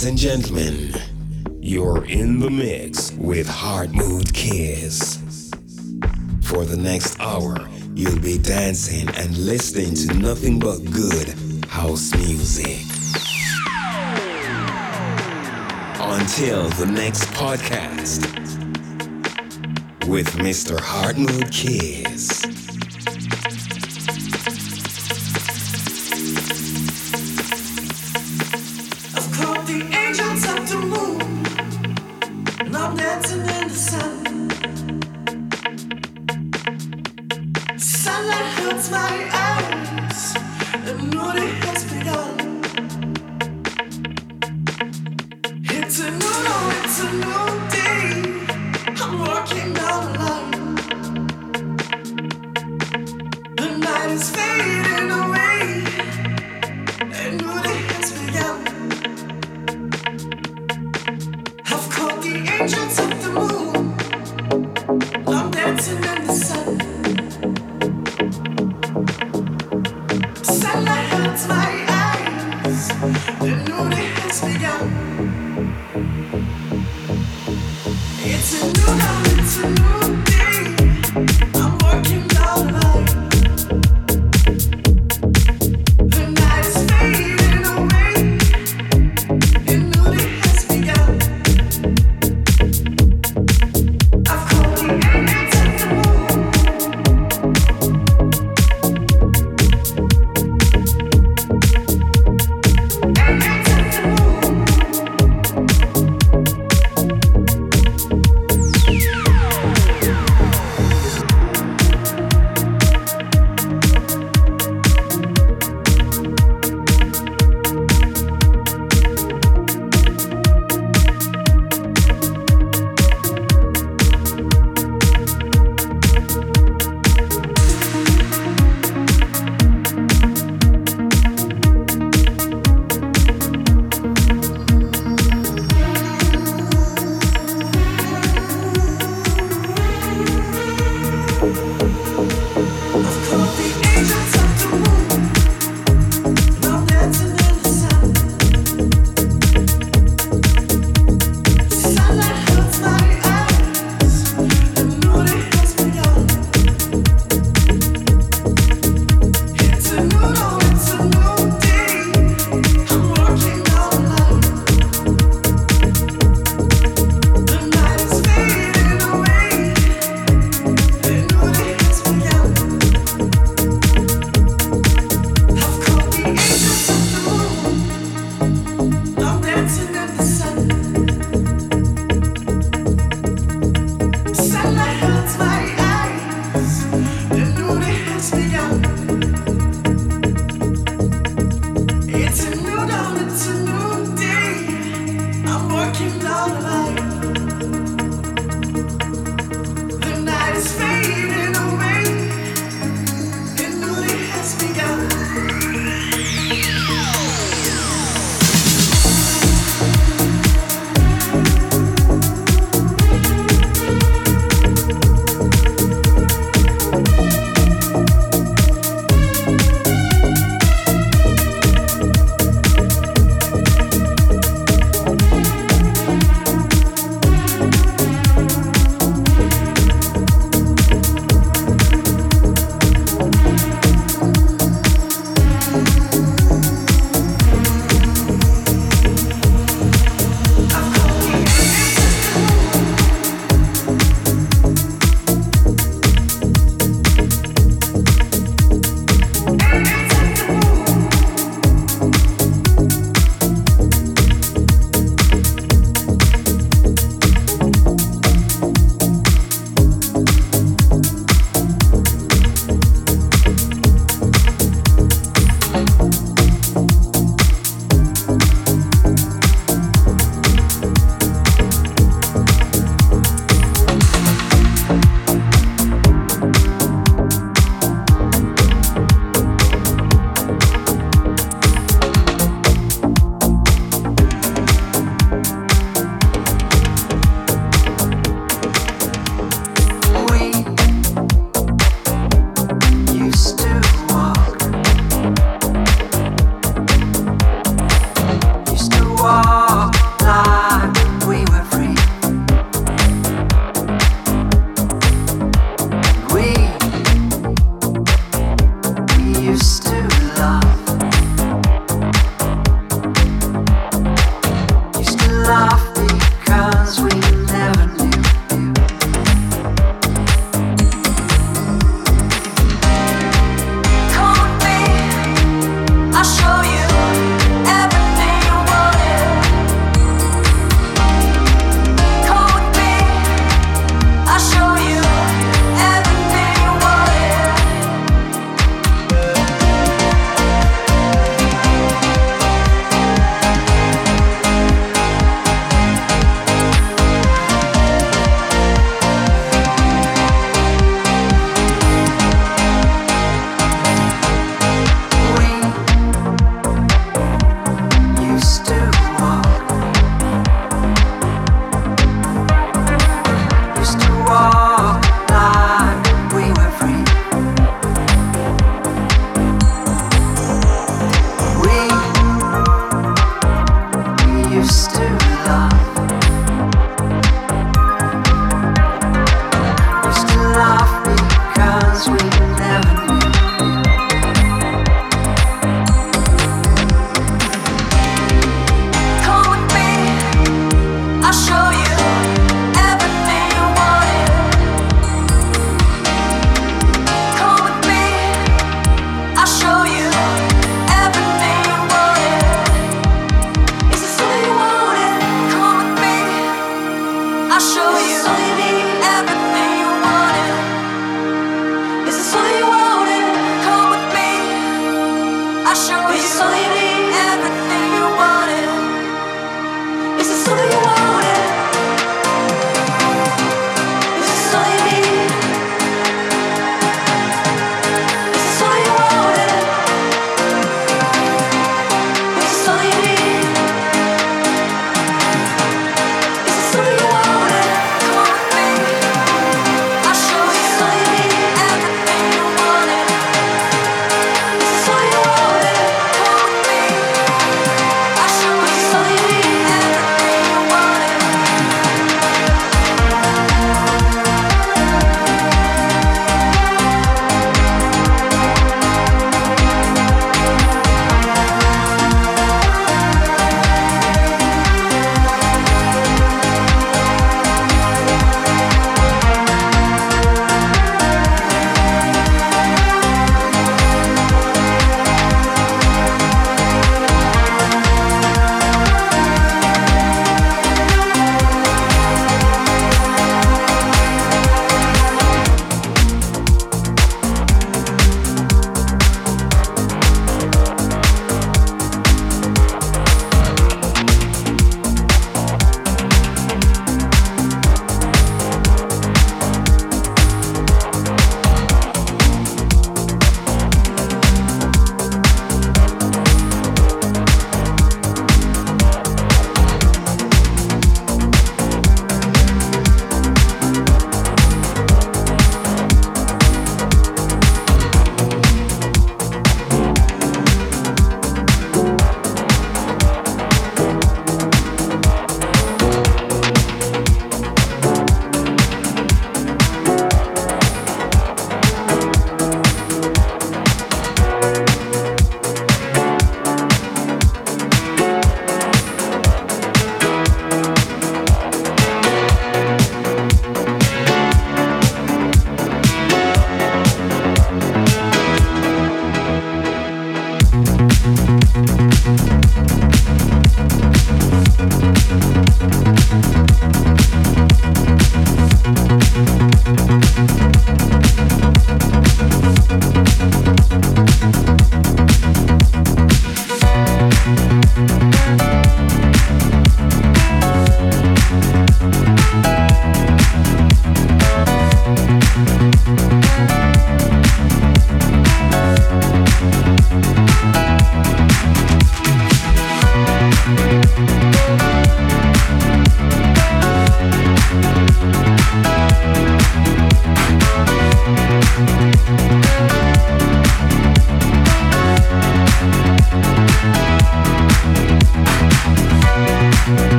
Ladies and gentlemen, you're in the mix with Heart Mood Kiss. For the next hour, you'll be dancing and listening to nothing but good house music. Until the next podcast with Mr. Heart Mood Kiss.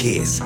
Kiss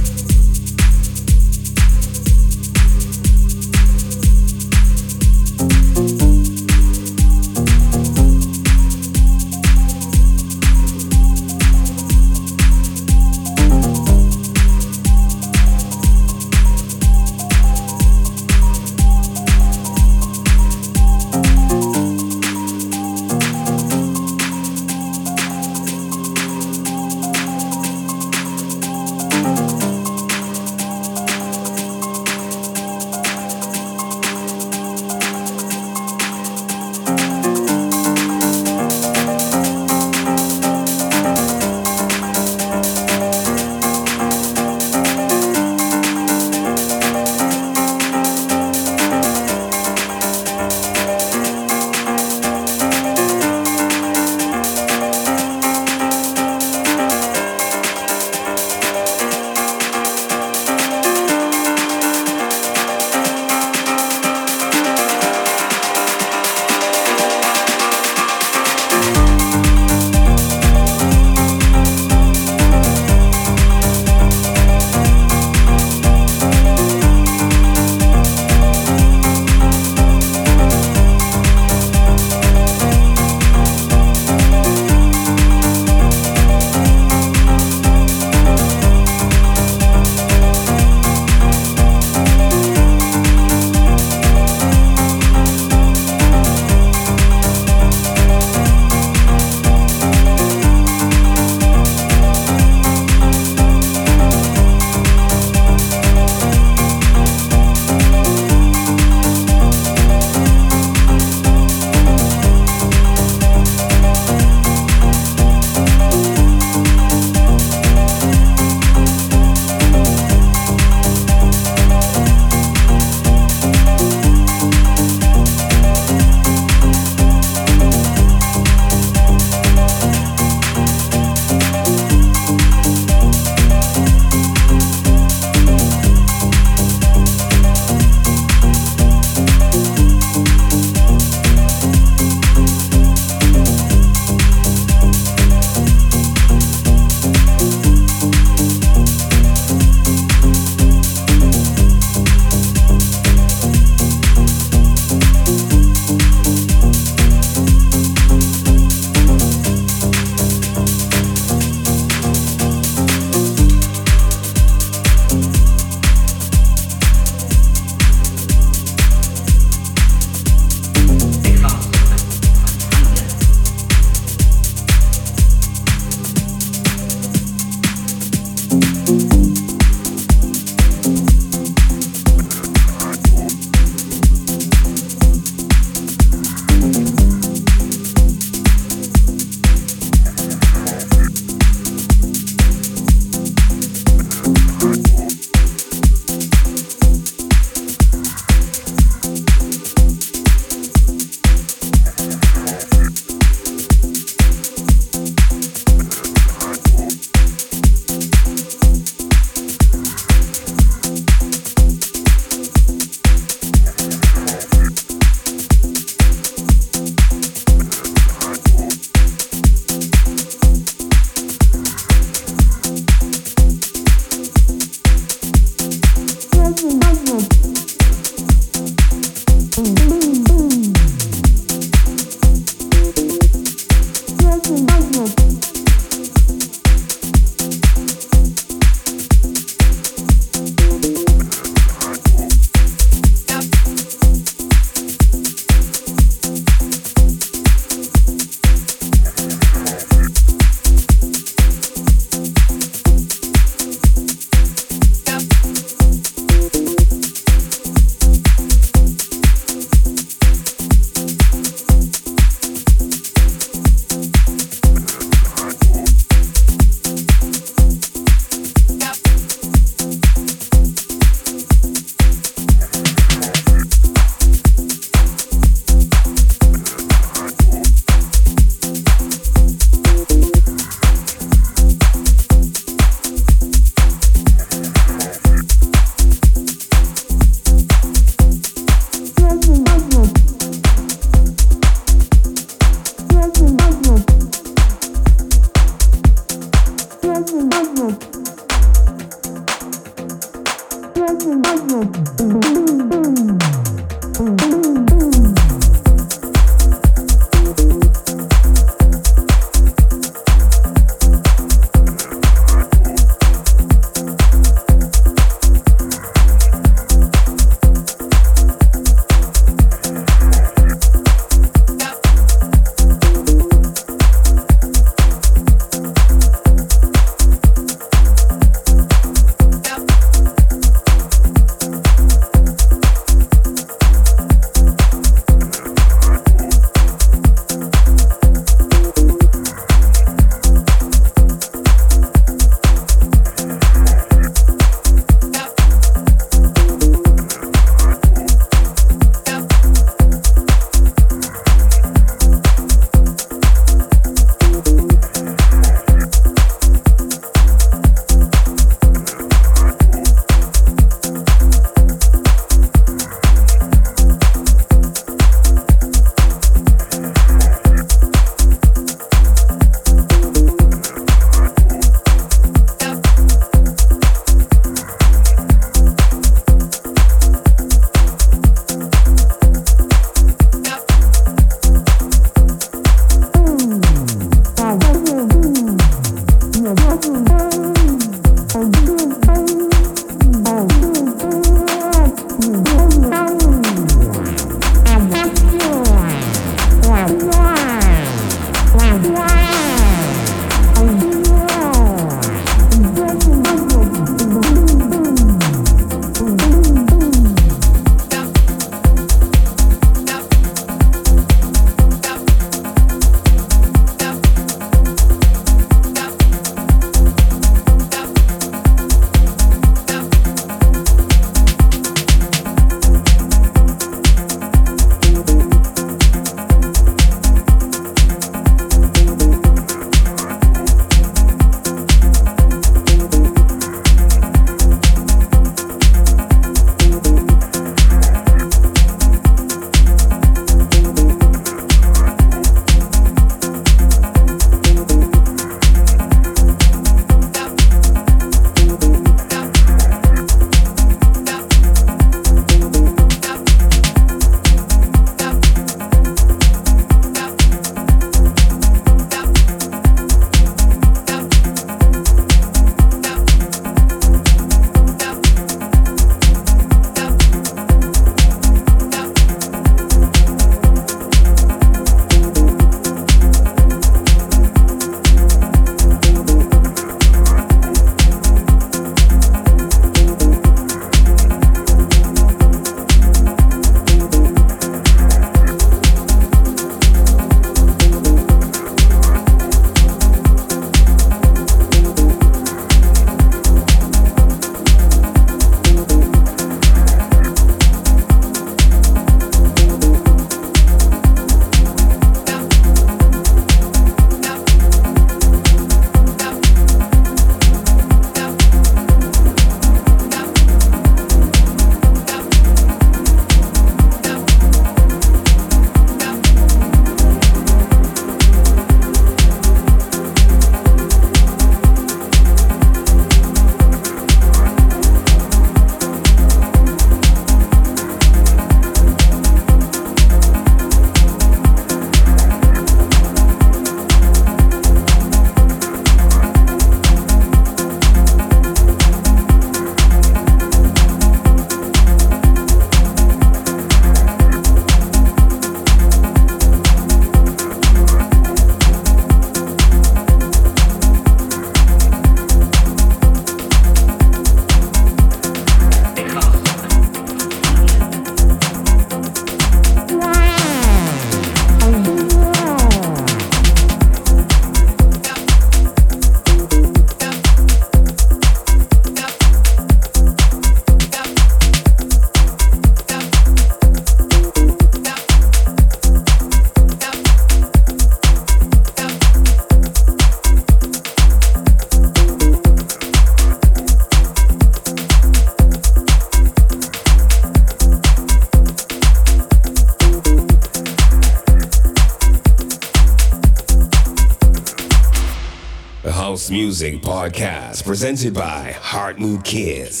Music Podcast presented by Heart Mood Kids.